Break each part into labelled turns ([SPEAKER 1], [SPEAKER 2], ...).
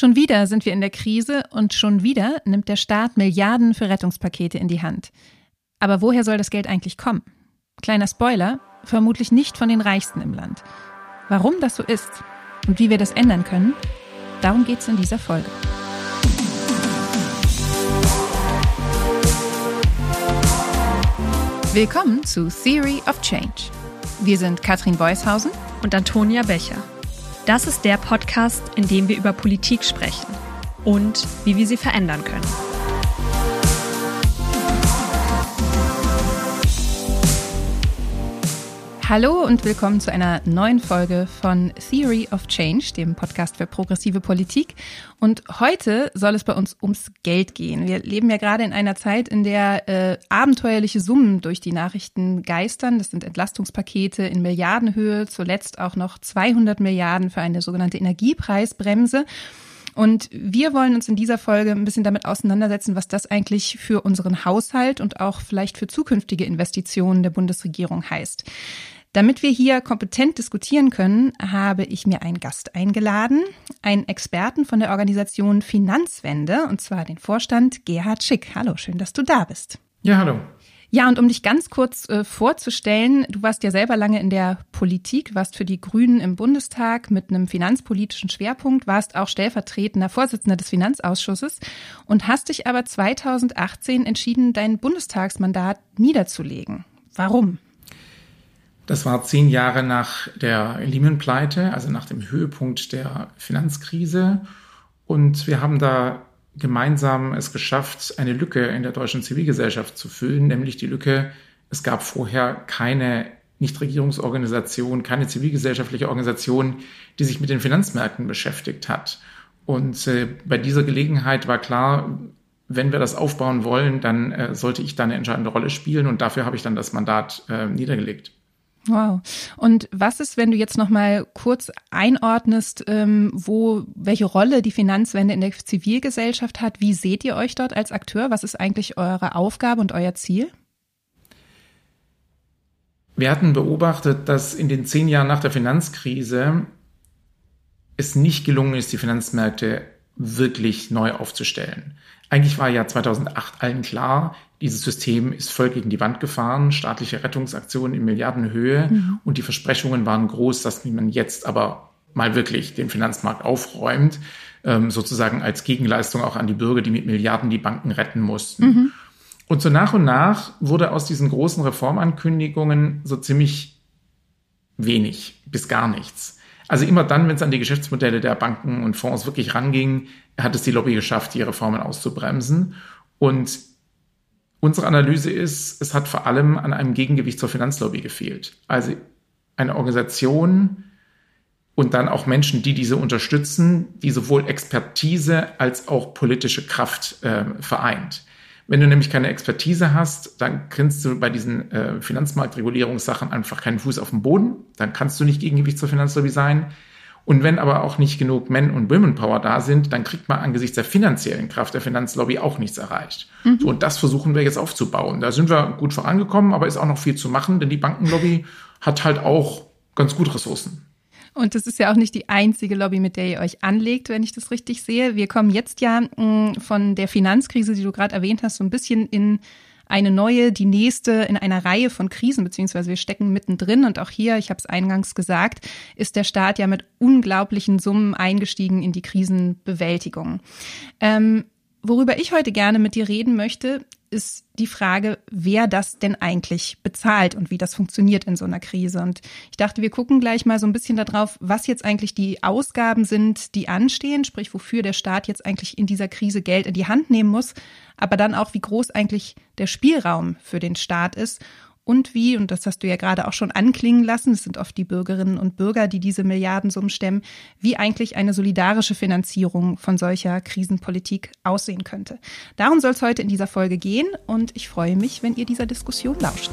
[SPEAKER 1] Schon wieder sind wir in der Krise und schon wieder nimmt der Staat Milliarden für Rettungspakete in die Hand. Aber woher soll das Geld eigentlich kommen? Kleiner Spoiler, vermutlich nicht von den Reichsten im Land. Warum das so ist und wie wir das ändern können, darum geht es in dieser Folge. Willkommen zu Theory of Change. Wir sind Katrin Beushausen
[SPEAKER 2] und Antonia Becher. Das ist der Podcast, in dem wir über Politik sprechen und wie wir sie verändern können.
[SPEAKER 1] Hallo und willkommen zu einer neuen Folge von Theory of Change, dem Podcast für progressive Politik. Und heute soll es bei uns ums Geld gehen. Wir leben ja gerade in einer Zeit, in der äh, abenteuerliche Summen durch die Nachrichten geistern. Das sind Entlastungspakete in Milliardenhöhe, zuletzt auch noch 200 Milliarden für eine sogenannte Energiepreisbremse. Und wir wollen uns in dieser Folge ein bisschen damit auseinandersetzen, was das eigentlich für unseren Haushalt und auch vielleicht für zukünftige Investitionen der Bundesregierung heißt. Damit wir hier kompetent diskutieren können, habe ich mir einen Gast eingeladen, einen Experten von der Organisation Finanzwende, und zwar den Vorstand Gerhard Schick. Hallo, schön, dass du da bist.
[SPEAKER 3] Ja, hallo.
[SPEAKER 1] Ja, und um dich ganz kurz äh, vorzustellen, du warst ja selber lange in der Politik, warst für die Grünen im Bundestag mit einem finanzpolitischen Schwerpunkt, warst auch stellvertretender Vorsitzender des Finanzausschusses und hast dich aber 2018 entschieden, dein Bundestagsmandat niederzulegen. Warum?
[SPEAKER 3] Das war zehn Jahre nach der Lehman-Pleite, also nach dem Höhepunkt der Finanzkrise. Und wir haben da gemeinsam es geschafft, eine Lücke in der deutschen Zivilgesellschaft zu füllen, nämlich die Lücke, es gab vorher keine Nichtregierungsorganisation, keine zivilgesellschaftliche Organisation, die sich mit den Finanzmärkten beschäftigt hat. Und äh, bei dieser Gelegenheit war klar, wenn wir das aufbauen wollen, dann äh, sollte ich da eine entscheidende Rolle spielen und dafür habe ich dann das Mandat äh, niedergelegt.
[SPEAKER 1] Wow. Und was ist, wenn du jetzt noch mal kurz einordnest, ähm, wo welche Rolle die Finanzwende in der Zivilgesellschaft hat? Wie seht ihr euch dort als Akteur? Was ist eigentlich eure Aufgabe und euer Ziel?
[SPEAKER 3] Wir hatten beobachtet, dass in den zehn Jahren nach der Finanzkrise es nicht gelungen ist, die Finanzmärkte wirklich neu aufzustellen. Eigentlich war ja 2008 allen klar, dieses System ist voll gegen die Wand gefahren, staatliche Rettungsaktionen in Milliardenhöhe mhm. und die Versprechungen waren groß, dass man jetzt aber mal wirklich den Finanzmarkt aufräumt, ähm, sozusagen als Gegenleistung auch an die Bürger, die mit Milliarden die Banken retten mussten. Mhm. Und so nach und nach wurde aus diesen großen Reformankündigungen so ziemlich wenig bis gar nichts. Also immer dann, wenn es an die Geschäftsmodelle der Banken und Fonds wirklich ranging, hat es die Lobby geschafft, die Reformen auszubremsen. Und unsere Analyse ist, es hat vor allem an einem Gegengewicht zur Finanzlobby gefehlt. Also eine Organisation und dann auch Menschen, die diese unterstützen, die sowohl Expertise als auch politische Kraft äh, vereint. Wenn du nämlich keine Expertise hast, dann kriegst du bei diesen äh, Finanzmarktregulierungssachen einfach keinen Fuß auf den Boden. Dann kannst du nicht Gegengewicht zur Finanzlobby sein. Und wenn aber auch nicht genug Men- und Women-Power da sind, dann kriegt man angesichts der finanziellen Kraft der Finanzlobby auch nichts erreicht. Mhm. So, und das versuchen wir jetzt aufzubauen. Da sind wir gut vorangekommen, aber ist auch noch viel zu machen, denn die Bankenlobby hat halt auch ganz gut Ressourcen.
[SPEAKER 1] Und das ist ja auch nicht die einzige Lobby, mit der ihr euch anlegt, wenn ich das richtig sehe. Wir kommen jetzt ja mm, von der Finanzkrise, die du gerade erwähnt hast, so ein bisschen in eine neue, die nächste in einer Reihe von Krisen, beziehungsweise wir stecken mittendrin. Und auch hier, ich habe es eingangs gesagt, ist der Staat ja mit unglaublichen Summen eingestiegen in die Krisenbewältigung. Ähm, worüber ich heute gerne mit dir reden möchte, ist die Frage, wer das denn eigentlich bezahlt und wie das funktioniert in so einer Krise. Und ich dachte, wir gucken gleich mal so ein bisschen darauf, was jetzt eigentlich die Ausgaben sind, die anstehen, sprich, wofür der Staat jetzt eigentlich in dieser Krise Geld in die Hand nehmen muss, aber dann auch, wie groß eigentlich der Spielraum für den Staat ist und wie, und das hast du ja gerade auch schon anklingen lassen, es sind oft die Bürgerinnen und Bürger, die diese Milliardensummen stemmen, wie eigentlich eine solidarische Finanzierung von solcher Krisenpolitik aussehen könnte. Darum soll es heute in dieser Folge gehen und ich freue mich, wenn ihr dieser Diskussion lauscht.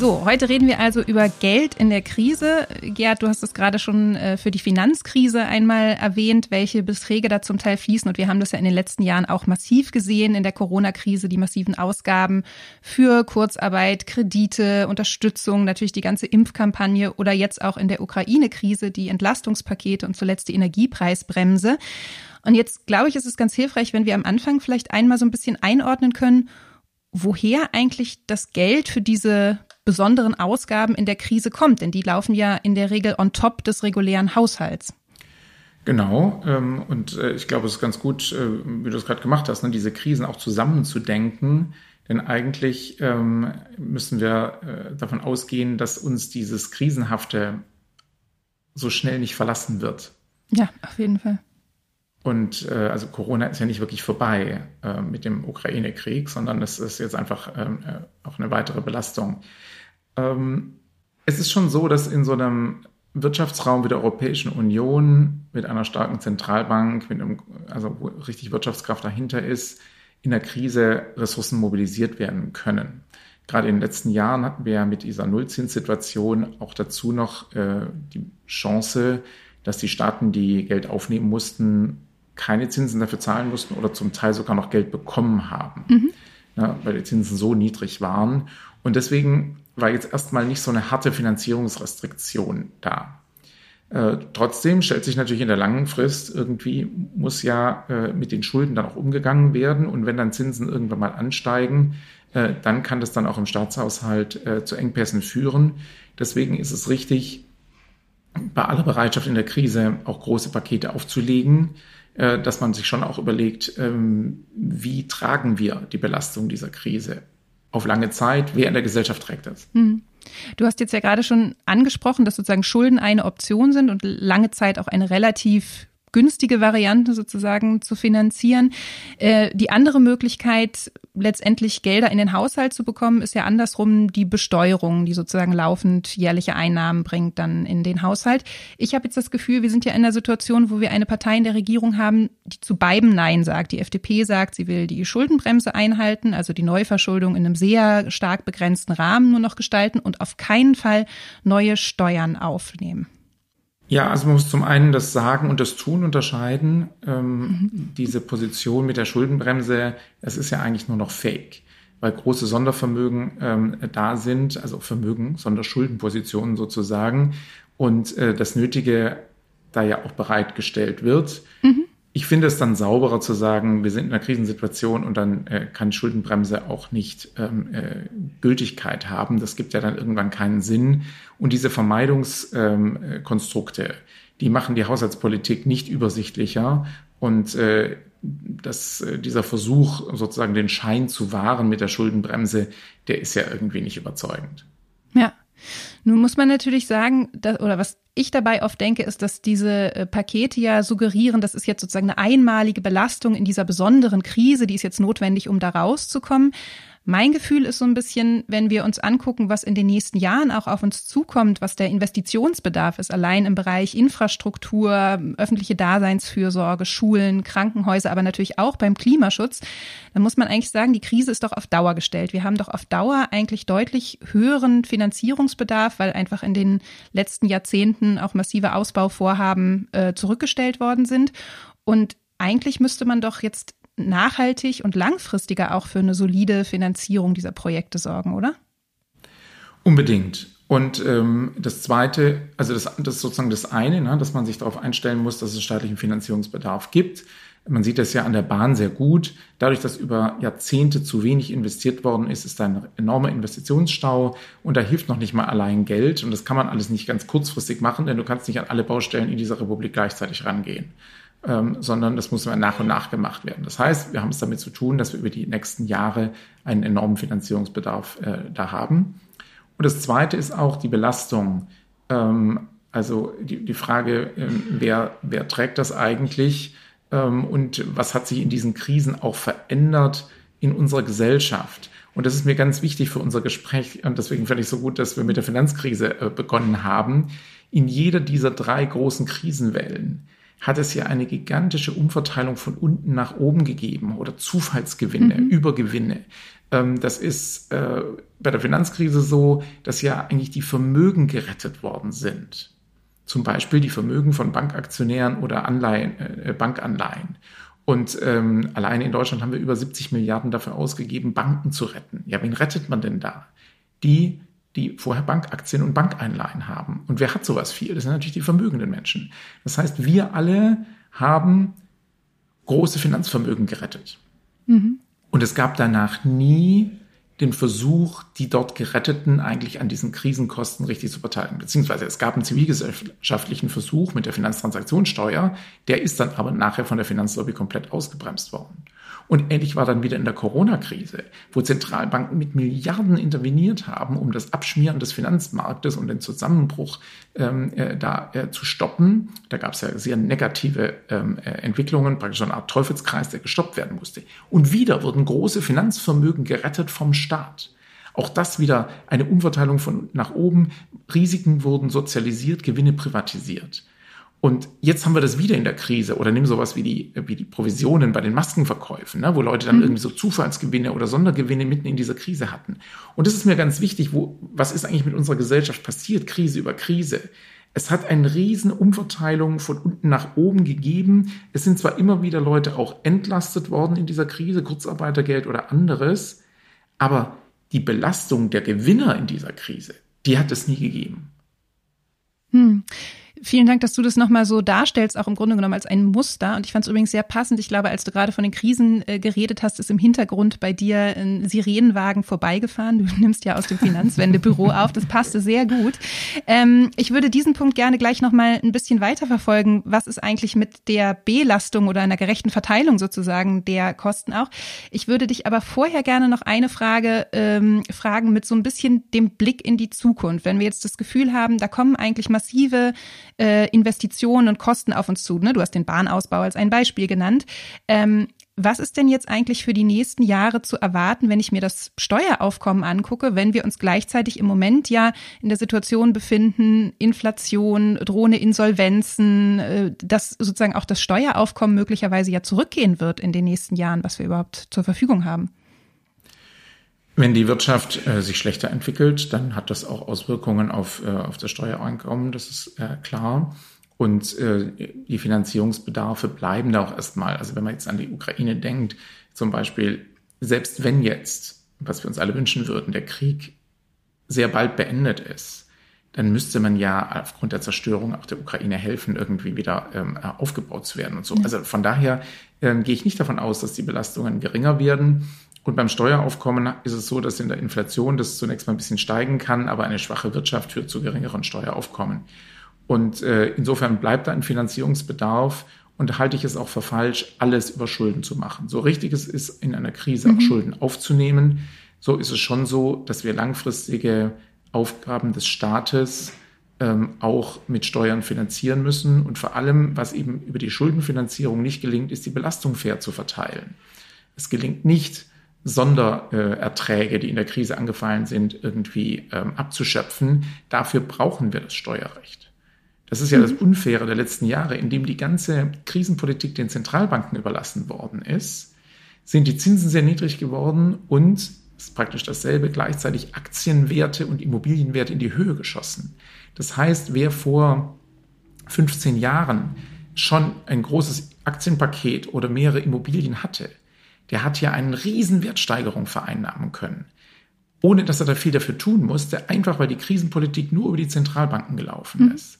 [SPEAKER 1] So, heute reden wir also über Geld in der Krise. Gerd, du hast es gerade schon äh, für die Finanzkrise einmal erwähnt, welche Beträge da zum Teil fließen. Und wir haben das ja in den letzten Jahren auch massiv gesehen in der Corona-Krise, die massiven Ausgaben für Kurzarbeit, Kredite, Unterstützung, natürlich die ganze Impfkampagne oder jetzt auch in der Ukraine-Krise die Entlastungspakete und zuletzt die Energiepreisbremse. Und jetzt glaube ich, ist es ganz hilfreich, wenn wir am Anfang vielleicht einmal so ein bisschen einordnen können, woher eigentlich das Geld für diese besonderen Ausgaben in der Krise kommt, denn die laufen ja in der Regel on top des regulären Haushalts.
[SPEAKER 3] Genau, ähm, und äh, ich glaube, es ist ganz gut, äh, wie du es gerade gemacht hast, ne, diese Krisen auch zusammenzudenken. Denn eigentlich ähm, müssen wir äh, davon ausgehen, dass uns dieses Krisenhafte so schnell nicht verlassen wird.
[SPEAKER 1] Ja, auf jeden Fall.
[SPEAKER 3] Und äh, also Corona ist ja nicht wirklich vorbei äh, mit dem Ukraine-Krieg, sondern es ist jetzt einfach ähm, äh, auch eine weitere Belastung. Ähm, es ist schon so, dass in so einem Wirtschaftsraum wie der Europäischen Union mit einer starken Zentralbank, mit einem, also wo richtig Wirtschaftskraft dahinter ist, in der Krise Ressourcen mobilisiert werden können. Gerade in den letzten Jahren hatten wir ja mit dieser Nullzinssituation auch dazu noch äh, die Chance, dass die Staaten, die Geld aufnehmen mussten, keine Zinsen dafür zahlen mussten oder zum Teil sogar noch Geld bekommen haben, mhm. ja, weil die Zinsen so niedrig waren. Und deswegen war jetzt erstmal nicht so eine harte Finanzierungsrestriktion da. Äh, trotzdem stellt sich natürlich in der langen Frist irgendwie, muss ja äh, mit den Schulden dann auch umgegangen werden. Und wenn dann Zinsen irgendwann mal ansteigen, äh, dann kann das dann auch im Staatshaushalt äh, zu Engpässen führen. Deswegen ist es richtig, bei aller Bereitschaft in der Krise auch große Pakete aufzulegen, dass man sich schon auch überlegt, ähm, wie tragen wir die Belastung dieser Krise auf lange Zeit, wer in der Gesellschaft trägt das. Hm.
[SPEAKER 1] Du hast jetzt ja gerade schon angesprochen, dass sozusagen Schulden eine Option sind und lange Zeit auch eine relativ günstige Variante sozusagen zu finanzieren. Äh, die andere Möglichkeit, letztendlich Gelder in den Haushalt zu bekommen, ist ja andersrum die Besteuerung, die sozusagen laufend jährliche Einnahmen bringt dann in den Haushalt. Ich habe jetzt das Gefühl, wir sind ja in einer Situation, wo wir eine Partei in der Regierung haben, die zu beidem Nein sagt. Die FDP sagt, sie will die Schuldenbremse einhalten, also die Neuverschuldung in einem sehr stark begrenzten Rahmen nur noch gestalten und auf keinen Fall neue Steuern aufnehmen.
[SPEAKER 3] Ja, also man muss zum einen das Sagen und das Tun unterscheiden. Ähm, mhm. Diese Position mit der Schuldenbremse, das ist ja eigentlich nur noch Fake, weil große Sondervermögen ähm, da sind, also Vermögen, Sonderschuldenpositionen sozusagen, und äh, das Nötige da ja auch bereitgestellt wird. Mhm ich finde es dann sauberer zu sagen, wir sind in einer Krisensituation und dann äh, kann Schuldenbremse auch nicht ähm, äh, Gültigkeit haben. Das gibt ja dann irgendwann keinen Sinn. Und diese Vermeidungskonstrukte, ähm, die machen die Haushaltspolitik nicht übersichtlicher. Und äh, dass äh, dieser Versuch, sozusagen den Schein zu wahren mit der Schuldenbremse, der ist ja irgendwie nicht überzeugend.
[SPEAKER 1] Ja. Nun muss man natürlich sagen, dass, oder was ich dabei oft denke, ist, dass diese äh, Pakete ja suggerieren, das ist jetzt sozusagen eine einmalige Belastung in dieser besonderen Krise, die ist jetzt notwendig, um da rauszukommen. Mein Gefühl ist so ein bisschen, wenn wir uns angucken, was in den nächsten Jahren auch auf uns zukommt, was der Investitionsbedarf ist, allein im Bereich Infrastruktur, öffentliche Daseinsfürsorge, Schulen, Krankenhäuser, aber natürlich auch beim Klimaschutz, dann muss man eigentlich sagen, die Krise ist doch auf Dauer gestellt. Wir haben doch auf Dauer eigentlich deutlich höheren Finanzierungsbedarf, weil einfach in den letzten Jahrzehnten auch massive Ausbauvorhaben äh, zurückgestellt worden sind. Und eigentlich müsste man doch jetzt nachhaltig und langfristiger auch für eine solide Finanzierung dieser Projekte sorgen, oder?
[SPEAKER 3] Unbedingt. Und ähm, das Zweite, also das, das ist sozusagen das eine, ne, dass man sich darauf einstellen muss, dass es staatlichen Finanzierungsbedarf gibt. Man sieht das ja an der Bahn sehr gut. Dadurch, dass über Jahrzehnte zu wenig investiert worden ist, ist da ein enormer Investitionsstau und da hilft noch nicht mal allein Geld. Und das kann man alles nicht ganz kurzfristig machen, denn du kannst nicht an alle Baustellen in dieser Republik gleichzeitig rangehen ähm, sondern das muss nach und nach gemacht werden. Das heißt, wir haben es damit zu tun, dass wir über die nächsten Jahre einen enormen Finanzierungsbedarf äh, da haben. Und das Zweite ist auch die Belastung. Ähm, also die, die Frage, ähm, wer, wer trägt das eigentlich ähm, und was hat sich in diesen Krisen auch verändert in unserer Gesellschaft? Und das ist mir ganz wichtig für unser Gespräch und deswegen finde ich so gut, dass wir mit der Finanzkrise äh, begonnen haben. In jeder dieser drei großen Krisenwellen hat es ja eine gigantische Umverteilung von unten nach oben gegeben oder Zufallsgewinne, mhm. Übergewinne. Ähm, das ist äh, bei der Finanzkrise so, dass ja eigentlich die Vermögen gerettet worden sind. Zum Beispiel die Vermögen von Bankaktionären oder Anleihen, äh, Bankanleihen. Und ähm, alleine in Deutschland haben wir über 70 Milliarden dafür ausgegeben, Banken zu retten. Ja, wen rettet man denn da? Die, die vorher Bankaktien und Bankeinleihen haben. Und wer hat sowas viel? Das sind natürlich die vermögenden Menschen. Das heißt, wir alle haben große Finanzvermögen gerettet. Mhm. Und es gab danach nie den Versuch, die dort Geretteten eigentlich an diesen Krisenkosten richtig zu verteilen. Beziehungsweise es gab einen zivilgesellschaftlichen Versuch mit der Finanztransaktionssteuer, der ist dann aber nachher von der Finanzlobby komplett ausgebremst worden. Und ähnlich war dann wieder in der Corona-Krise, wo Zentralbanken mit Milliarden interveniert haben, um das Abschmieren des Finanzmarktes und den Zusammenbruch ähm, äh, da äh, zu stoppen. Da gab es ja sehr negative ähm, äh, Entwicklungen, praktisch so eine Art Teufelskreis, der gestoppt werden musste. Und wieder wurden große Finanzvermögen gerettet vom Staat. Auch das wieder eine Umverteilung von nach oben. Risiken wurden sozialisiert, Gewinne privatisiert. Und jetzt haben wir das wieder in der Krise oder nimm sowas wie die, wie die Provisionen bei den Maskenverkäufen, ne, wo Leute dann mhm. irgendwie so Zufallsgewinne oder Sondergewinne mitten in dieser Krise hatten. Und das ist mir ganz wichtig, wo, was ist eigentlich mit unserer Gesellschaft passiert, Krise über Krise? Es hat eine riesen Umverteilung von unten nach oben gegeben. Es sind zwar immer wieder Leute auch entlastet worden in dieser Krise, Kurzarbeitergeld oder anderes, aber die Belastung der Gewinner in dieser Krise, die hat es nie gegeben.
[SPEAKER 1] Hm. Vielen Dank, dass du das nochmal so darstellst, auch im Grunde genommen als ein Muster. Und ich fand es übrigens sehr passend. Ich glaube, als du gerade von den Krisen äh, geredet hast, ist im Hintergrund bei dir ein Sirenenwagen vorbeigefahren. Du nimmst ja aus dem Finanzwendebüro auf. Das passte sehr gut. Ähm, ich würde diesen Punkt gerne gleich nochmal ein bisschen weiter verfolgen. Was ist eigentlich mit der Belastung oder einer gerechten Verteilung sozusagen der Kosten auch? Ich würde dich aber vorher gerne noch eine Frage ähm, fragen mit so ein bisschen dem Blick in die Zukunft. Wenn wir jetzt das Gefühl haben, da kommen eigentlich massive äh, Investitionen und Kosten auf uns zu. Ne? Du hast den Bahnausbau als ein Beispiel genannt. Ähm, was ist denn jetzt eigentlich für die nächsten Jahre zu erwarten, wenn ich mir das Steueraufkommen angucke, wenn wir uns gleichzeitig im Moment ja in der Situation befinden, Inflation, drohende Insolvenzen, äh, dass sozusagen auch das Steueraufkommen möglicherweise ja zurückgehen wird in den nächsten Jahren, was wir überhaupt zur Verfügung haben?
[SPEAKER 3] Wenn die Wirtschaft äh, sich schlechter entwickelt, dann hat das auch Auswirkungen auf, äh, auf das Steuereinkommen, das ist äh, klar. Und äh, die Finanzierungsbedarfe bleiben da auch erstmal. Also wenn man jetzt an die Ukraine denkt, zum Beispiel, selbst wenn jetzt, was wir uns alle wünschen würden, der Krieg sehr bald beendet ist, dann müsste man ja aufgrund der Zerstörung auch der Ukraine helfen, irgendwie wieder ähm, aufgebaut zu werden und so. Also von daher ähm, gehe ich nicht davon aus, dass die Belastungen geringer werden. Und beim Steueraufkommen ist es so, dass in der Inflation das zunächst mal ein bisschen steigen kann, aber eine schwache Wirtschaft führt zu geringeren Steueraufkommen. Und äh, insofern bleibt da ein Finanzierungsbedarf und halte ich es auch für falsch, alles über Schulden zu machen. So richtig es ist, in einer Krise mhm. auch Schulden aufzunehmen, so ist es schon so, dass wir langfristige Aufgaben des Staates ähm, auch mit Steuern finanzieren müssen. Und vor allem, was eben über die Schuldenfinanzierung nicht gelingt, ist die Belastung fair zu verteilen. Es gelingt nicht, Sondererträge, die in der Krise angefallen sind, irgendwie ähm, abzuschöpfen. Dafür brauchen wir das Steuerrecht. Das ist ja das mhm. Unfaire der letzten Jahre, in dem die ganze Krisenpolitik den Zentralbanken überlassen worden ist, sind die Zinsen sehr niedrig geworden und ist praktisch dasselbe, gleichzeitig Aktienwerte und Immobilienwerte in die Höhe geschossen. Das heißt, wer vor 15 Jahren schon ein großes Aktienpaket oder mehrere Immobilien hatte, der hat ja eine riesen Wertsteigerung vereinnahmen können. Ohne dass er da viel dafür tun musste, einfach weil die Krisenpolitik nur über die Zentralbanken gelaufen mhm. ist.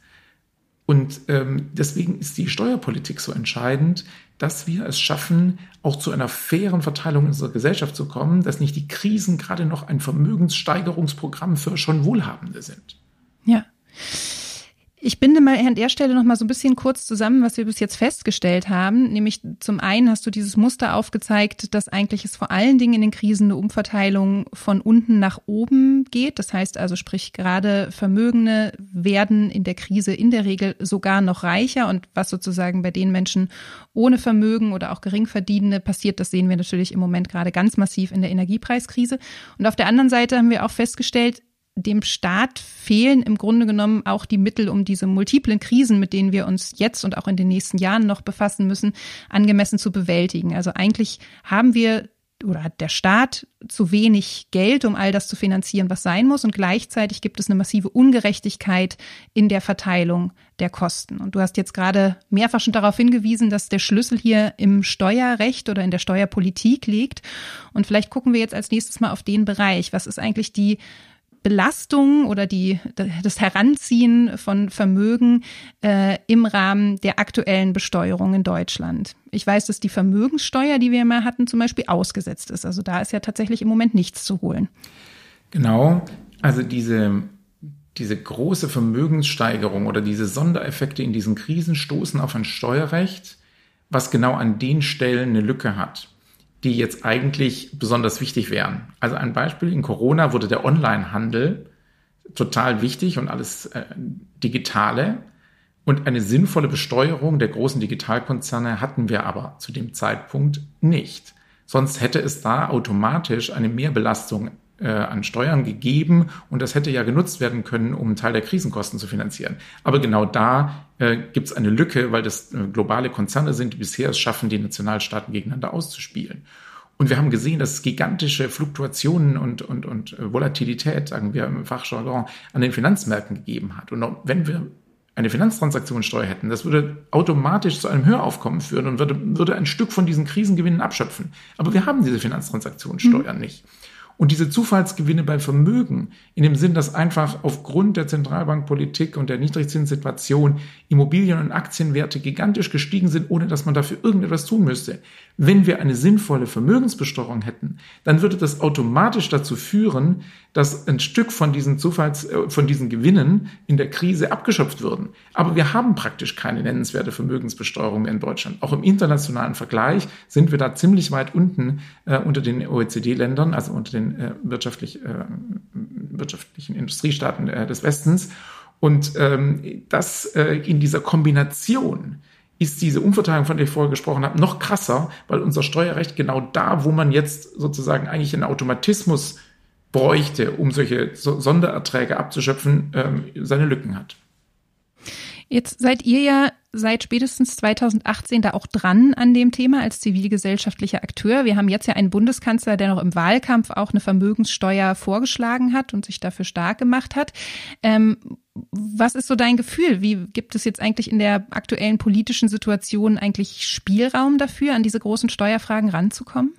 [SPEAKER 3] Und ähm, deswegen ist die Steuerpolitik so entscheidend, dass wir es schaffen, auch zu einer fairen Verteilung unserer Gesellschaft zu kommen, dass nicht die Krisen gerade noch ein Vermögenssteigerungsprogramm für schon Wohlhabende sind.
[SPEAKER 1] Ja. Ich binde mal an der Stelle noch mal so ein bisschen kurz zusammen, was wir bis jetzt festgestellt haben. Nämlich zum einen hast du dieses Muster aufgezeigt, dass eigentlich es vor allen Dingen in den Krisen eine Umverteilung von unten nach oben geht. Das heißt also, sprich gerade Vermögende werden in der Krise in der Regel sogar noch reicher und was sozusagen bei den Menschen ohne Vermögen oder auch Geringverdienende passiert, das sehen wir natürlich im Moment gerade ganz massiv in der Energiepreiskrise. Und auf der anderen Seite haben wir auch festgestellt, dem Staat fehlen im Grunde genommen auch die Mittel, um diese multiplen Krisen, mit denen wir uns jetzt und auch in den nächsten Jahren noch befassen müssen, angemessen zu bewältigen. Also eigentlich haben wir oder hat der Staat zu wenig Geld, um all das zu finanzieren, was sein muss. Und gleichzeitig gibt es eine massive Ungerechtigkeit in der Verteilung der Kosten. Und du hast jetzt gerade mehrfach schon darauf hingewiesen, dass der Schlüssel hier im Steuerrecht oder in der Steuerpolitik liegt. Und vielleicht gucken wir jetzt als nächstes mal auf den Bereich. Was ist eigentlich die Belastung oder die, das Heranziehen von Vermögen äh, im Rahmen der aktuellen Besteuerung in Deutschland. Ich weiß, dass die Vermögenssteuer, die wir immer hatten, zum Beispiel ausgesetzt ist. Also da ist ja tatsächlich im Moment nichts zu holen.
[SPEAKER 3] Genau. Also diese, diese große Vermögenssteigerung oder diese Sondereffekte in diesen Krisen stoßen auf ein Steuerrecht, was genau an den Stellen eine Lücke hat die jetzt eigentlich besonders wichtig wären. Also ein Beispiel, in Corona wurde der Onlinehandel total wichtig und alles äh, digitale. Und eine sinnvolle Besteuerung der großen Digitalkonzerne hatten wir aber zu dem Zeitpunkt nicht. Sonst hätte es da automatisch eine Mehrbelastung äh, an Steuern gegeben und das hätte ja genutzt werden können, um einen Teil der Krisenkosten zu finanzieren. Aber genau da äh, gibt es eine Lücke, weil das äh, globale Konzerne sind, die bisher es schaffen, die Nationalstaaten gegeneinander auszuspielen. Und wir haben gesehen, dass es gigantische Fluktuationen und, und, und äh, Volatilität, sagen wir im Fachjargon, an den Finanzmärkten gegeben hat. Und wenn wir eine Finanztransaktionssteuer hätten, das würde automatisch zu einem Höheraufkommen führen und würde, würde ein Stück von diesen Krisengewinnen abschöpfen. Aber wir haben diese Finanztransaktionssteuer mhm. nicht. Und diese Zufallsgewinne bei Vermögen, in dem Sinn, dass einfach aufgrund der Zentralbankpolitik und der Niedrigzinssituation Immobilien- und Aktienwerte gigantisch gestiegen sind, ohne dass man dafür irgendetwas tun müsste. Wenn wir eine sinnvolle Vermögensbesteuerung hätten, dann würde das automatisch dazu führen, dass ein Stück von diesen Zufalls, äh, von diesen Gewinnen in der Krise abgeschöpft würden. Aber wir haben praktisch keine nennenswerte Vermögensbesteuerung mehr in Deutschland. Auch im internationalen Vergleich sind wir da ziemlich weit unten äh, unter den OECD-Ländern, also unter den äh, wirtschaftlich, äh, wirtschaftlichen Industriestaaten äh, des Westens. Und ähm, das äh, in dieser Kombination ist diese Umverteilung, von der ich vorher gesprochen habe, noch krasser, weil unser Steuerrecht genau da, wo man jetzt sozusagen eigentlich einen Automatismus bräuchte, um solche Sondererträge abzuschöpfen, ähm, seine Lücken hat.
[SPEAKER 1] Jetzt seid ihr ja seit spätestens 2018 da auch dran an dem Thema als zivilgesellschaftlicher Akteur. Wir haben jetzt ja einen Bundeskanzler, der noch im Wahlkampf auch eine Vermögenssteuer vorgeschlagen hat und sich dafür stark gemacht hat. Ähm, was ist so dein Gefühl? Wie gibt es jetzt eigentlich in der aktuellen politischen Situation eigentlich Spielraum dafür, an diese großen Steuerfragen ranzukommen?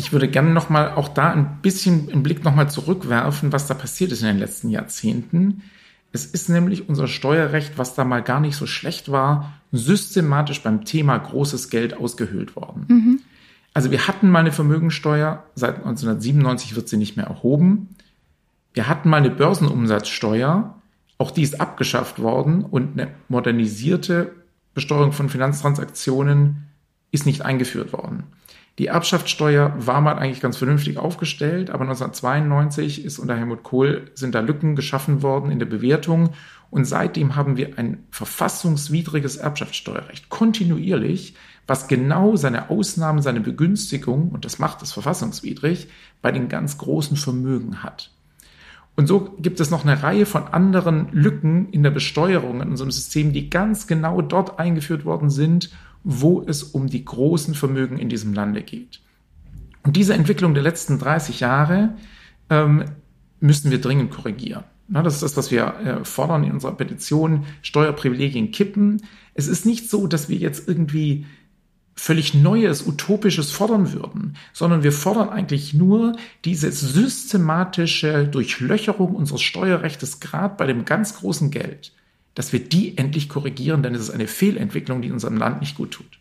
[SPEAKER 3] Ich würde gerne noch mal auch da ein bisschen im Blick noch mal zurückwerfen, was da passiert ist in den letzten Jahrzehnten. Es ist nämlich unser Steuerrecht, was da mal gar nicht so schlecht war, systematisch beim Thema großes Geld ausgehöhlt worden. Mhm. Also wir hatten mal eine Vermögensteuer, seit 1997 wird sie nicht mehr erhoben. Wir hatten mal eine Börsenumsatzsteuer, auch die ist abgeschafft worden und eine modernisierte Besteuerung von Finanztransaktionen ist nicht eingeführt worden. Die Erbschaftssteuer war mal eigentlich ganz vernünftig aufgestellt, aber 1992 ist unter Helmut Kohl sind da Lücken geschaffen worden in der Bewertung und seitdem haben wir ein verfassungswidriges Erbschaftssteuerrecht kontinuierlich, was genau seine Ausnahmen, seine Begünstigung und das macht es verfassungswidrig bei den ganz großen Vermögen hat. Und so gibt es noch eine Reihe von anderen Lücken in der Besteuerung in unserem System, die ganz genau dort eingeführt worden sind, wo es um die großen Vermögen in diesem Lande geht. Und diese Entwicklung der letzten 30 Jahre ähm, müssen wir dringend korrigieren. Na, das ist das, was wir äh, fordern in unserer Petition, Steuerprivilegien kippen. Es ist nicht so, dass wir jetzt irgendwie völlig Neues, Utopisches fordern würden, sondern wir fordern eigentlich nur diese systematische Durchlöcherung unseres Steuerrechts, gerade bei dem ganz großen Geld dass wir die endlich korrigieren, denn es ist eine Fehlentwicklung, die unserem Land nicht gut tut.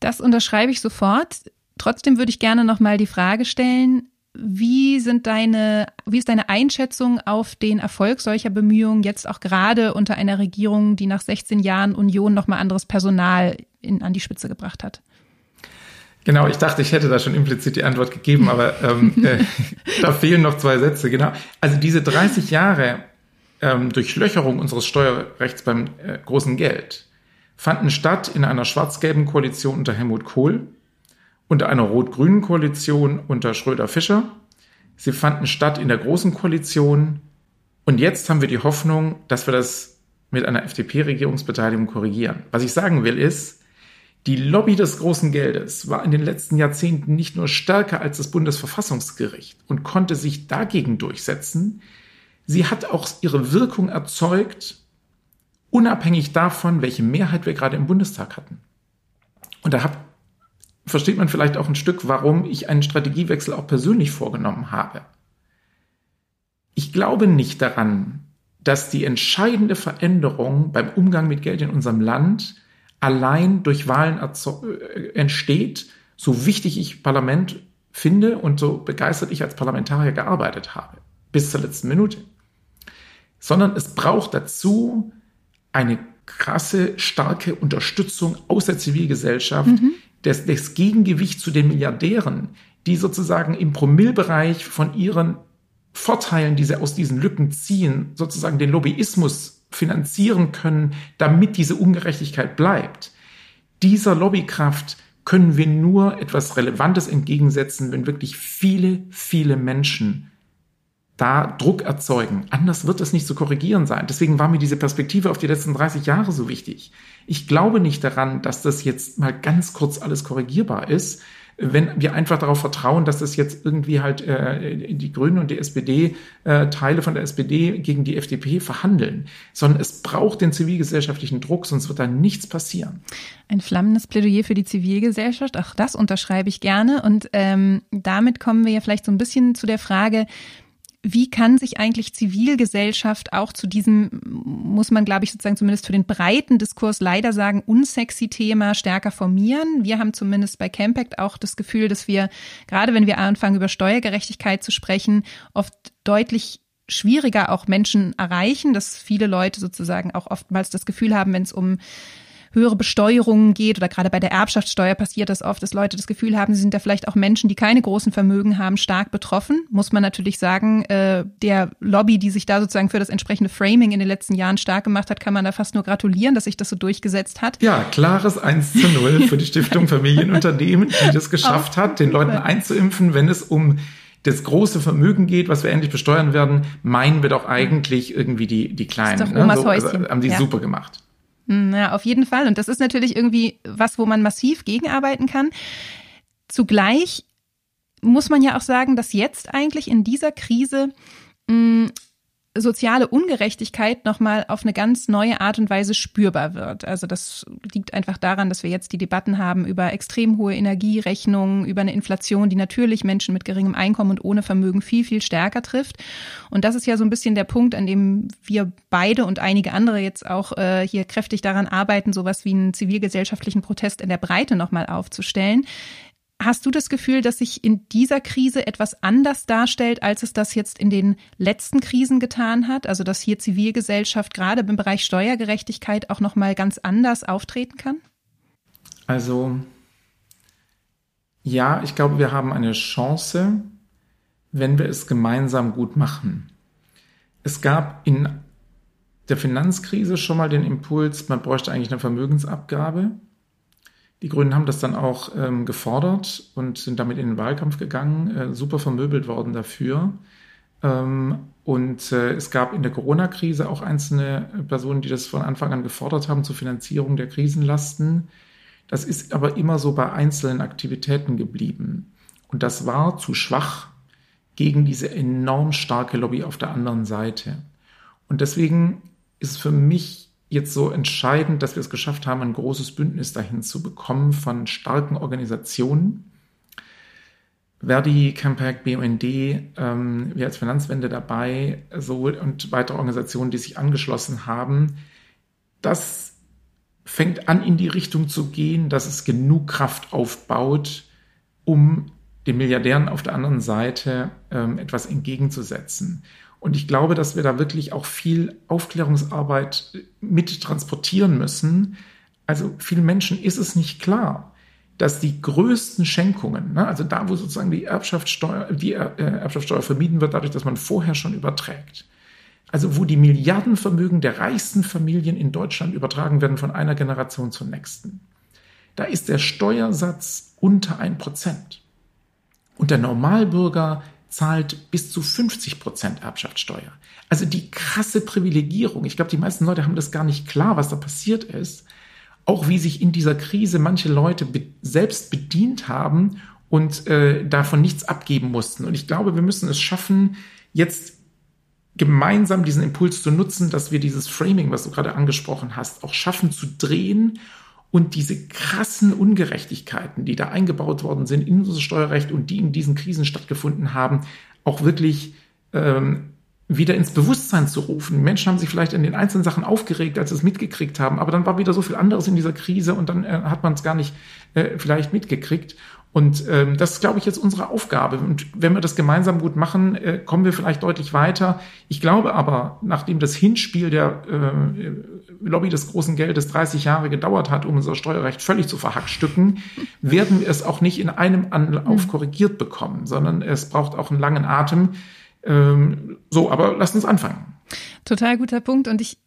[SPEAKER 1] Das unterschreibe ich sofort. Trotzdem würde ich gerne noch mal die Frage stellen, wie sind deine, wie ist deine Einschätzung auf den Erfolg solcher Bemühungen jetzt auch gerade unter einer Regierung, die nach 16 Jahren Union noch mal anderes Personal in, an die Spitze gebracht hat?
[SPEAKER 3] Genau, ich dachte, ich hätte da schon implizit die Antwort gegeben, aber ähm, äh, da fehlen noch zwei Sätze. Genau. Also diese 30 Jahre ähm, Durchlöcherung unseres Steuerrechts beim äh, großen Geld fanden statt in einer schwarz-gelben Koalition unter Helmut Kohl, unter einer rot-grünen Koalition unter Schröder-Fischer. Sie fanden statt in der großen Koalition. Und jetzt haben wir die Hoffnung, dass wir das mit einer FDP-Regierungsbeteiligung korrigieren. Was ich sagen will ist, Die Lobby des großen Geldes war in den letzten Jahrzehnten nicht nur stärker als das Bundesverfassungsgericht und konnte sich dagegen durchsetzen, sie hat auch ihre Wirkung erzeugt, unabhängig davon, welche Mehrheit wir gerade im Bundestag hatten. Und da hat, versteht man vielleicht auch ein Stück, warum ich einen Strategiewechsel auch persönlich vorgenommen habe. Ich glaube nicht daran, dass die entscheidende Veränderung beim Umgang mit Geld in unserem Land allein durch Wahlen äh, entsteht, so wichtig ich Parlament finde und so begeistert ich als Parlamentarier gearbeitet habe, bis zur letzten Minute. Sondern es braucht dazu eine krasse, starke Unterstützung aus der Zivilgesellschaft, mhm. des, des Gegengewicht zu den Milliardären, die sozusagen im Promillbereich von ihren Vorteilen, die sie aus diesen Lücken ziehen, sozusagen den Lobbyismus finanzieren können, damit diese Ungerechtigkeit bleibt. Dieser Lobbykraft können wir nur etwas Relevantes entgegensetzen, wenn wirklich viele, viele Menschen da Druck erzeugen. Anders wird es nicht zu korrigieren sein. Deswegen war mir diese Perspektive auf die letzten 30 Jahre so wichtig. Ich glaube nicht daran, dass das jetzt mal ganz kurz alles korrigierbar ist, wenn wir einfach darauf vertrauen, dass das jetzt irgendwie halt äh, die Grünen und die SPD, äh, Teile von der SPD gegen die FDP verhandeln, sondern es braucht den zivilgesellschaftlichen Druck, sonst wird da nichts passieren.
[SPEAKER 1] Ein flammendes Plädoyer für die Zivilgesellschaft, auch das unterschreibe ich gerne. Und ähm, damit kommen wir ja vielleicht so ein bisschen zu der Frage, wie kann sich eigentlich Zivilgesellschaft auch zu diesem, muss man, glaube ich, sozusagen zumindest für den breiten Diskurs leider sagen, unsexy Thema stärker formieren? Wir haben zumindest bei Campact auch das Gefühl, dass wir, gerade wenn wir anfangen, über Steuergerechtigkeit zu sprechen, oft deutlich schwieriger auch Menschen erreichen, dass viele Leute sozusagen auch oftmals das Gefühl haben, wenn es um höhere Besteuerungen geht oder gerade bei der Erbschaftssteuer passiert das oft, dass Leute das Gefühl haben, sie sind da vielleicht auch Menschen, die keine großen Vermögen haben, stark betroffen. Muss man natürlich sagen, äh, der Lobby, die sich da sozusagen für das entsprechende Framing in den letzten Jahren stark gemacht hat, kann man da fast nur gratulieren, dass sich das so durchgesetzt hat.
[SPEAKER 3] Ja, klares 1 zu 0 für die Stiftung Familienunternehmen, die das geschafft hat, den Leuten einzuimpfen, wenn es um das große Vermögen geht, was wir endlich besteuern werden, meinen wir doch eigentlich irgendwie die, die Kleinen. Das ist doch Omas ne? so, also, haben die ja. super gemacht.
[SPEAKER 1] Hm, ja, auf jeden Fall. Und das ist natürlich irgendwie was, wo man massiv gegenarbeiten kann. Zugleich muss man ja auch sagen, dass jetzt eigentlich in dieser Krise mh, hm, soziale Ungerechtigkeit nochmal auf eine ganz neue Art und Weise spürbar wird. Also das liegt einfach daran, dass wir jetzt die Debatten haben über extrem hohe Energierechnungen, über eine Inflation, die natürlich Menschen mit geringem Einkommen und ohne Vermögen viel, viel stärker trifft. Und das ist ja so ein bisschen der Punkt, an dem wir beide und einige andere jetzt auch äh, hier kräftig daran arbeiten, sowas wie einen zivilgesellschaftlichen Protest in der Breite nochmal aufzustellen. Hast du das Gefühl, dass sich in dieser Krise etwas anders darstellt, als es das jetzt in den letzten Krisen getan hat? Also, dass hier Zivilgesellschaft gerade im Bereich Steuergerechtigkeit auch nochmal ganz anders auftreten kann?
[SPEAKER 3] Also, ja, ich glaube, wir haben eine Chance, wenn wir es gemeinsam gut machen. Es gab in der Finanzkrise schon mal den Impuls, man bräuchte eigentlich eine Vermögensabgabe. Die Grünen haben das dann auch ähm, gefordert und sind damit in den Wahlkampf gegangen, äh, super vermöbelt worden dafür. Ähm, und äh, es gab in der Corona-Krise auch einzelne Personen, die das von Anfang an gefordert haben zur Finanzierung der Krisenlasten. Das ist aber immer so bei einzelnen Aktivitäten geblieben. Und das war zu schwach gegen diese enorm starke Lobby auf der anderen Seite. Und deswegen ist für mich jetzt so entscheidend, dass wir es geschafft haben, ein großes Bündnis dahin zu bekommen von starken Organisationen. Verdi, Campact, BUND, ähm, wir als Finanzwende dabei, so und weitere Organisationen, die sich angeschlossen haben. Das fängt an, in die Richtung zu gehen, dass es genug Kraft aufbaut, um den Milliardären auf der anderen Seite ähm, etwas entgegenzusetzen. Und ich glaube, dass wir da wirklich auch viel Aufklärungsarbeit mit transportieren müssen. Also vielen Menschen ist es nicht klar, dass die größten Schenkungen, ne, also da, wo sozusagen die Erbschaftssteuer, die äh, Erbschaftssteuer vermieden wird, dadurch, dass man vorher schon überträgt. Also wo die Milliardenvermögen der reichsten Familien in Deutschland übertragen werden von einer Generation zur nächsten. Da ist der Steuersatz unter ein Prozent. Und der Normalbürger zahlt bis zu 50 Prozent Erbschaftssteuer. Also die krasse Privilegierung. Ich glaube, die meisten Leute haben das gar nicht klar, was da passiert ist. auch wie sich in dieser Krise manche Leute be selbst bedient haben und äh, davon nichts abgeben mussten. Und ich glaube, wir müssen es schaffen, jetzt gemeinsam diesen Impuls zu nutzen, dass wir dieses Framing, was du gerade angesprochen hast, auch schaffen zu drehen und diese krassen Ungerechtigkeiten, die da eingebaut worden sind in unser Steuerrecht und die in diesen Krisen stattgefunden haben, auch wirklich ähm, wieder ins Bewusstsein zu rufen. Menschen haben sich vielleicht in den einzelnen Sachen aufgeregt, als sie es mitgekriegt haben, aber dann war wieder so viel anderes in dieser Krise und dann äh, hat man es gar nicht äh, vielleicht mitgekriegt. Und ähm, das ist, glaube ich, jetzt unsere Aufgabe. Und wenn wir das gemeinsam gut machen, äh, kommen wir vielleicht deutlich weiter. Ich glaube aber, nachdem das Hinspiel der äh, Lobby des großen Geldes 30 Jahre gedauert hat, um unser Steuerrecht völlig zu verhackstücken, werden wir es auch nicht in einem Anlauf hm. korrigiert bekommen, sondern es braucht auch einen langen Atem. Ähm, so, aber lasst uns anfangen.
[SPEAKER 1] Total guter Punkt. Und ich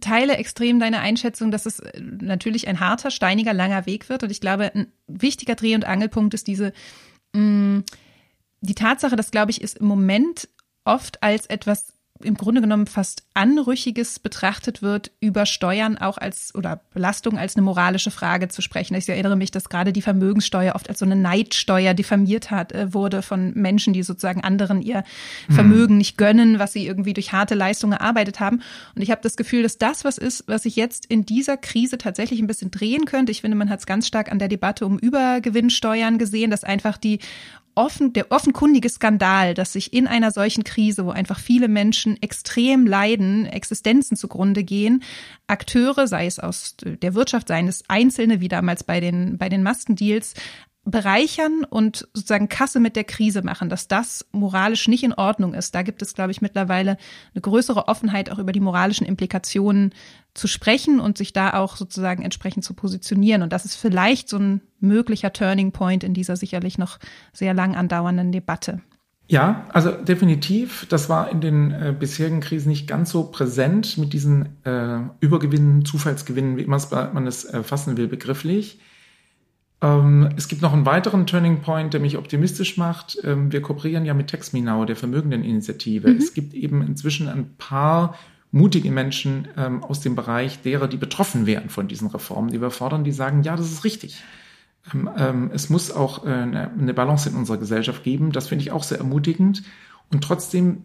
[SPEAKER 1] teile extrem deine Einschätzung, dass es äh, natürlich ein harter, steiniger, langer Weg wird. Und ich glaube, ein wichtiger Dreh- und Angelpunkt ist diese, mh, mm, die Tatsache, dass, glaube ich, ist im Moment oft als etwas im Grunde genommen fast Anrüchiges betrachtet wird, über Steuern auch als oder Belastung als eine moralische Frage zu sprechen. Ich erinnere mich, dass gerade die Vermögenssteuer oft als so eine Neidsteuer diffamiert hat, äh, wurde von Menschen, die sozusagen anderen ihr mhm. Vermögen nicht gönnen, was sie irgendwie durch harte Leistung erarbeitet haben. Und ich habe das Gefühl, dass das was ist, was sich jetzt in dieser Krise tatsächlich ein bisschen drehen könnte. Ich finde, man hat es ganz stark an der Debatte um Übergewinnsteuern gesehen, dass einfach die offen, der offenkundige Skandal, dass sich in einer solchen Krise, wo einfach viele Menschen extrem leiden, Existenzen zugrunde gehen, Akteure, sei es aus der Wirtschaft, seien es Einzelne, wie damals bei den, bei den Maskendeals, bereichern und sozusagen Kasse mit der Krise machen, dass das moralisch nicht in Ordnung ist. Da gibt es, glaube ich, mittlerweile eine größere Offenheit, auch über die moralischen Implikationen zu sprechen und sich da auch sozusagen entsprechend zu positionieren. Und das ist vielleicht so ein möglicher Turning Point in dieser sicherlich noch sehr lang andauernden Debatte.
[SPEAKER 3] Ja, also definitiv. Das war in den äh, bisherigen Krisen nicht ganz so präsent mit diesen äh, Übergewinnen, Zufallsgewinnen, wie immer man es äh, fassen will, begrifflich. Ähm, es gibt noch einen weiteren Turning Point, der mich optimistisch macht. Ähm, wir kooperieren ja mit TaxMeNow, der Vermögendeninitiative. Mhm. Es gibt eben inzwischen ein paar mutige Menschen ähm, aus dem Bereich derer, die betroffen wären von diesen Reformen, die wir fordern, die sagen, ja, das ist richtig. Es muss auch äh, eine Balance in unserer Gesellschaft geben. Das finde ich auch sehr ermutigend. Und trotzdem,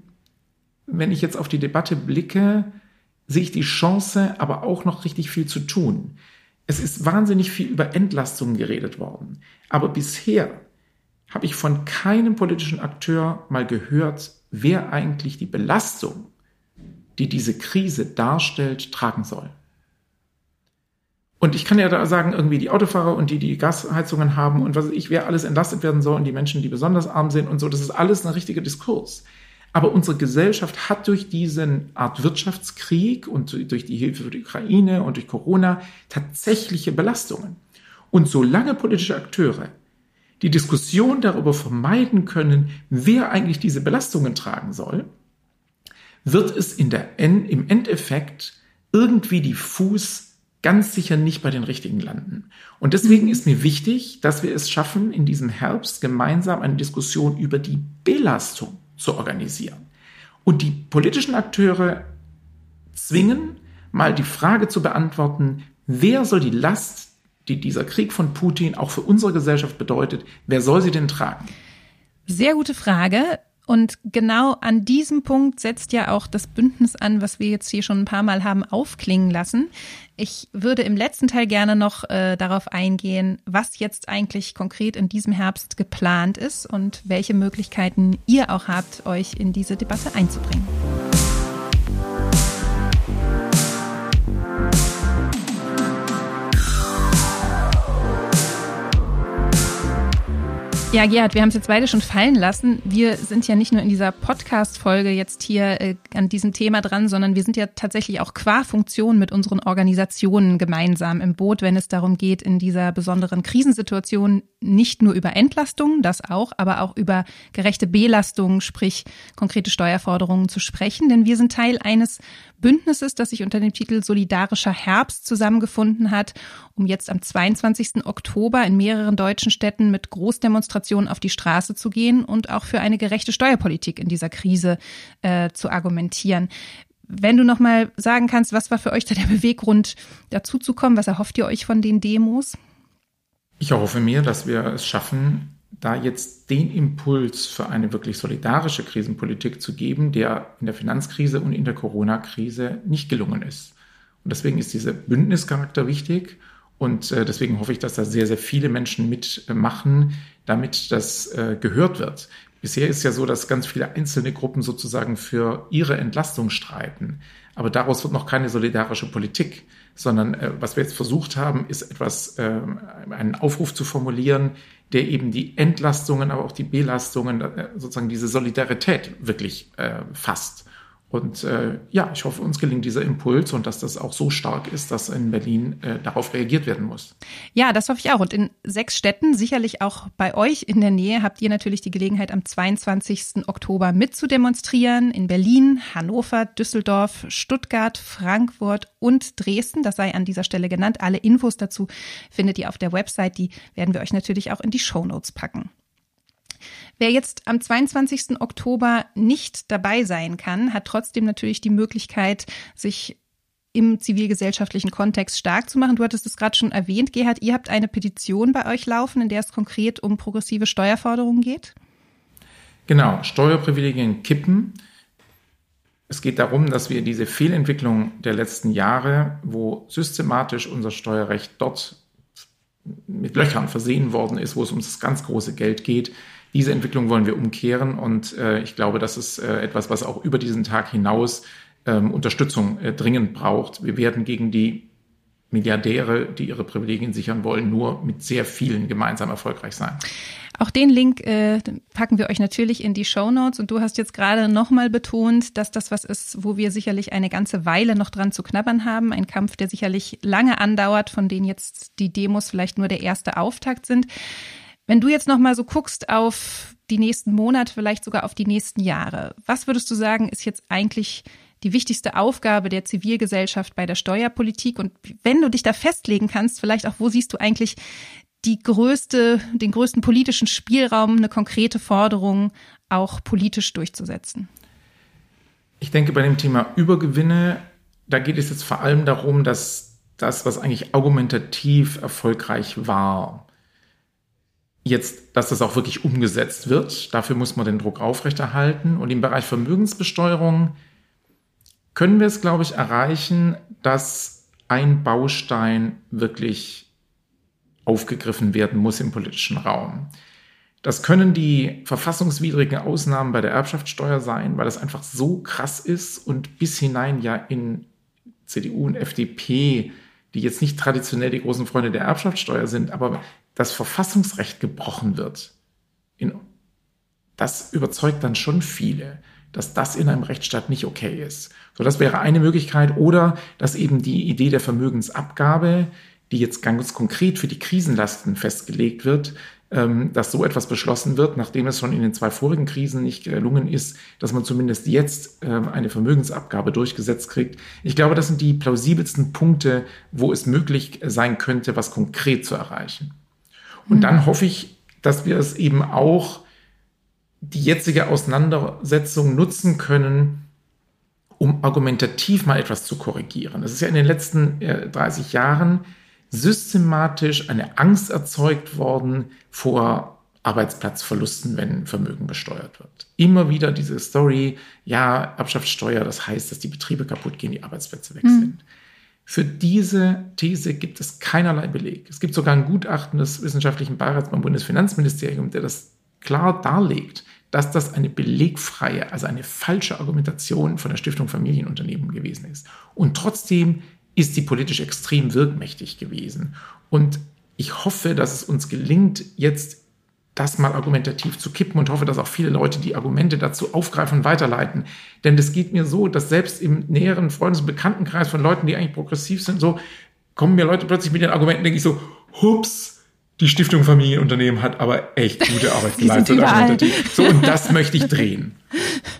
[SPEAKER 3] wenn ich jetzt auf die Debatte blicke, sehe ich die Chance, aber auch noch richtig viel zu tun. Es ist wahnsinnig viel über Entlastungen geredet worden. Aber bisher habe ich von keinem politischen Akteur mal gehört, wer eigentlich die Belastung, die diese Krise darstellt, tragen soll. Und ich kann ja da sagen, irgendwie die Autofahrer und die, die Gasheizungen haben und was weiß ich, wer alles entlastet werden soll und die Menschen, die besonders arm sind und so, das ist alles ein richtiger Diskurs. Aber unsere Gesellschaft hat durch diesen Art Wirtschaftskrieg und durch die Hilfe für die Ukraine und durch Corona tatsächliche Belastungen. Und solange politische Akteure die Diskussion darüber vermeiden können, wer eigentlich diese Belastungen tragen soll, wird es in der, im Endeffekt irgendwie diffus ganz sicher nicht bei den richtigen landen. Und deswegen ist mir wichtig, dass wir es schaffen, in diesem Herbst gemeinsam eine Diskussion über die Belastung zu organisieren. Und die politischen Akteure zwingen, mal die Frage zu beantworten, wer soll die Last, die dieser Krieg von Putin auch für unsere Gesellschaft bedeutet, wer soll sie denn tragen?
[SPEAKER 1] Sehr gute Frage. Und genau an diesem Punkt setzt ja auch das Bündnis an, was wir jetzt hier schon ein paar Mal haben aufklingen lassen. Ich würde im letzten Teil gerne noch äh, darauf eingehen, was jetzt eigentlich konkret in diesem Herbst geplant ist und welche Möglichkeiten ihr auch habt, euch in diese Debatte einzubringen. Ja, Gerhard, wir haben es jetzt beide schon fallen lassen. Wir sind ja nicht nur in dieser Podcast-Folge jetzt hier äh, an diesem Thema dran, sondern wir sind ja tatsächlich auch qua Funktion mit unseren Organisationen gemeinsam im Boot, wenn es darum geht, in dieser besonderen Krisensituation nicht nur über Entlastung, das auch, aber auch über gerechte Belastung, sprich konkrete Steuerforderungen zu sprechen. Denn wir sind Teil eines Bündnisses, das sich unter dem Titel Solidarischer Herbst zusammengefunden hat, um jetzt am 22. Oktober in mehreren deutschen Städten mit Großdemonstrationen auf die Straße zu gehen und auch für eine gerechte Steuerpolitik in dieser Krise äh, zu argumentieren. Wenn du noch mal sagen kannst, was war für euch da der Beweggrund, dazu zu kommen? Was erhofft ihr euch von den Demos?
[SPEAKER 3] Ich erhoffe mir, dass wir es schaffen, da jetzt den Impuls für eine wirklich solidarische Krisenpolitik zu geben, der in der Finanzkrise und in der Corona-Krise nicht gelungen ist. Und deswegen ist dieser Bündnischarakter wichtig. Und äh, deswegen hoffe ich, dass da sehr, sehr viele Menschen mitmachen, damit das äh, gehört wird. Bisher ist ja so, dass ganz viele einzelne Gruppen sozusagen für ihre Entlastung streiten. Aber daraus wird noch keine solidarische Politik, sondern äh, was wir jetzt versucht haben, ist etwas, äh, einen Aufruf zu formulieren, der eben die Entlastungen, aber auch die Belastungen, äh, sozusagen diese Solidarität wirklich äh, fasst. Und äh, ja, ich hoffe, uns gelingt dieser Impuls und dass das auch so stark ist, dass in Berlin äh, darauf reagiert werden muss.
[SPEAKER 1] Ja, das hoffe ich auch. Und in sechs Städten, sicherlich auch bei euch in der Nähe, habt ihr natürlich die Gelegenheit, am 22. Oktober mitzudemonstrieren. In Berlin, Hannover, Düsseldorf, Stuttgart, Frankfurt und Dresden. Das sei an dieser Stelle genannt. Alle Infos dazu findet ihr auf der Website. Die werden wir euch natürlich auch in die Show Notes packen. Wer jetzt am 22. Oktober nicht dabei sein kann, hat trotzdem natürlich die Möglichkeit, sich im zivilgesellschaftlichen Kontext stark zu machen. Du hattest es gerade schon erwähnt, Gerhard, ihr habt eine Petition bei euch laufen, in der es konkret um progressive Steuerforderungen geht.
[SPEAKER 3] Genau, Steuerprivilegien kippen. Es geht darum, dass wir diese Fehlentwicklung der letzten Jahre, wo systematisch unser Steuerrecht dort mit Löchern versehen worden ist, wo es um das ganz große Geld geht, diese Entwicklung wollen wir umkehren und äh, ich glaube, das ist äh, etwas, was auch über diesen Tag hinaus ähm, Unterstützung äh, dringend braucht. Wir werden gegen die Milliardäre, die ihre Privilegien sichern wollen, nur mit sehr vielen gemeinsam erfolgreich sein.
[SPEAKER 1] Auch den Link äh, packen wir euch natürlich in die Show Notes. Und du hast jetzt gerade nochmal betont, dass das was ist, wo wir sicherlich eine ganze Weile noch dran zu knabbern haben. Ein Kampf, der sicherlich lange andauert, von denen jetzt die Demos vielleicht nur der erste Auftakt sind. Wenn du jetzt noch mal so guckst auf die nächsten Monate, vielleicht sogar auf die nächsten Jahre, was würdest du sagen, ist jetzt eigentlich die wichtigste Aufgabe der Zivilgesellschaft bei der Steuerpolitik? Und wenn du dich da festlegen kannst, vielleicht auch, wo siehst du eigentlich die größte, den größten politischen Spielraum, eine konkrete Forderung auch politisch durchzusetzen?
[SPEAKER 3] Ich denke, bei dem Thema Übergewinne, da geht es jetzt vor allem darum, dass das, was eigentlich argumentativ erfolgreich war, Jetzt, dass das auch wirklich umgesetzt wird, dafür muss man den Druck aufrechterhalten. Und im Bereich Vermögensbesteuerung können wir es, glaube ich, erreichen, dass ein Baustein wirklich aufgegriffen werden muss im politischen Raum. Das können die verfassungswidrigen Ausnahmen bei der Erbschaftssteuer sein, weil das einfach so krass ist und bis hinein ja in CDU und FDP, die jetzt nicht traditionell die großen Freunde der Erbschaftssteuer sind, aber das Verfassungsrecht gebrochen wird, in, das überzeugt dann schon viele, dass das in einem Rechtsstaat nicht okay ist. So, das wäre eine Möglichkeit. Oder dass eben die Idee der Vermögensabgabe, die jetzt ganz konkret für die Krisenlasten festgelegt wird, ähm, dass so etwas beschlossen wird, nachdem es schon in den zwei vorigen Krisen nicht gelungen ist, dass man zumindest jetzt ähm, eine Vermögensabgabe durchgesetzt kriegt. Ich glaube, das sind die plausibelsten Punkte, wo es möglich sein könnte, was konkret zu erreichen. Und dann hoffe ich, dass wir es eben auch die jetzige Auseinandersetzung nutzen können, um argumentativ mal etwas zu korrigieren. Es ist ja in den letzten äh, 30 Jahren systematisch eine Angst erzeugt worden vor Arbeitsplatzverlusten, wenn Vermögen besteuert wird. Immer wieder diese Story, ja, Erbschaftssteuer, das heißt, dass die Betriebe kaputt gehen, die Arbeitsplätze weg mhm. sind. Für diese These gibt es keinerlei Beleg. Es gibt sogar ein Gutachten des wissenschaftlichen Beirats beim Bundesfinanzministerium, der das klar darlegt, dass das eine belegfreie, also eine falsche Argumentation von der Stiftung Familienunternehmen gewesen ist. Und trotzdem ist sie politisch extrem wirkmächtig gewesen. Und ich hoffe, dass es uns gelingt, jetzt das mal argumentativ zu kippen und hoffe, dass auch viele Leute die Argumente dazu aufgreifen und weiterleiten. Denn es geht mir so, dass selbst im näheren Freundes- und Bekanntenkreis von Leuten, die eigentlich progressiv sind, so kommen mir Leute plötzlich mit den Argumenten, denke ich so, hups, die Stiftung Familienunternehmen hat aber echt gute Arbeit geleistet. So, und das möchte ich drehen.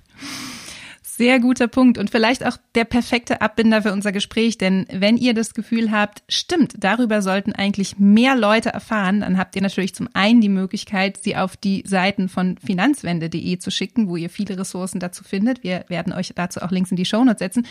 [SPEAKER 1] Sehr guter Punkt und vielleicht auch der perfekte Abbinder für unser Gespräch, denn wenn ihr das Gefühl habt, stimmt, darüber sollten eigentlich mehr Leute erfahren, dann habt ihr natürlich zum einen die Möglichkeit, sie auf die Seiten von finanzwende.de zu schicken, wo ihr viele Ressourcen dazu findet. Wir werden euch dazu auch Links in die Shownotes setzen.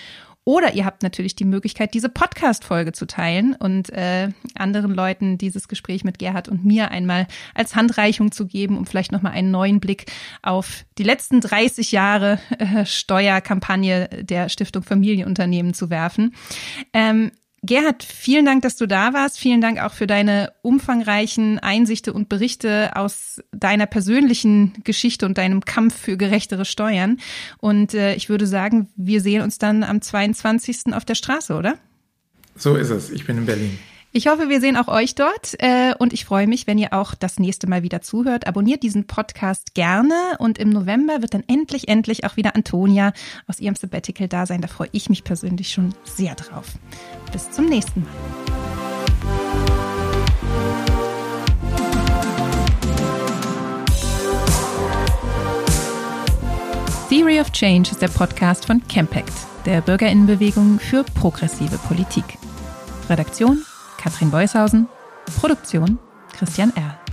[SPEAKER 1] Oder ihr habt natürlich die Möglichkeit, diese Podcast-Folge zu teilen und äh, anderen Leuten dieses Gespräch mit Gerhard und mir einmal als Handreichung zu geben, um vielleicht nochmal einen neuen Blick auf die letzten 30 Jahre äh, Steuerkampagne der Stiftung Familienunternehmen zu werfen. Ähm, Gerhard, vielen Dank, dass du da warst. Vielen Dank auch für deine umfangreichen Einsichte und Berichte aus deiner persönlichen Geschichte und deinem Kampf für gerechtere Steuern. Und äh, ich würde sagen, wir sehen uns dann am 22. auf der Straße, oder?
[SPEAKER 3] So ist es. Ich bin in Berlin.
[SPEAKER 1] Ich hoffe, wir sehen auch euch dort äh, und ich freue mich, wenn ihr auch das nächste Mal wieder zuhört. Abonniert diesen Podcast gerne und im November wird dann endlich, endlich auch wieder Antonia aus ihrem Sabbatical da sein. Da freue ich mich persönlich schon sehr drauf. Bis zum nächsten Mal. Theory of Change ist der Podcast von Campact, der Bürgerinnenbewegung für progressive Politik. Redaktion Katrin Beushausen. Produktion Christian Erl.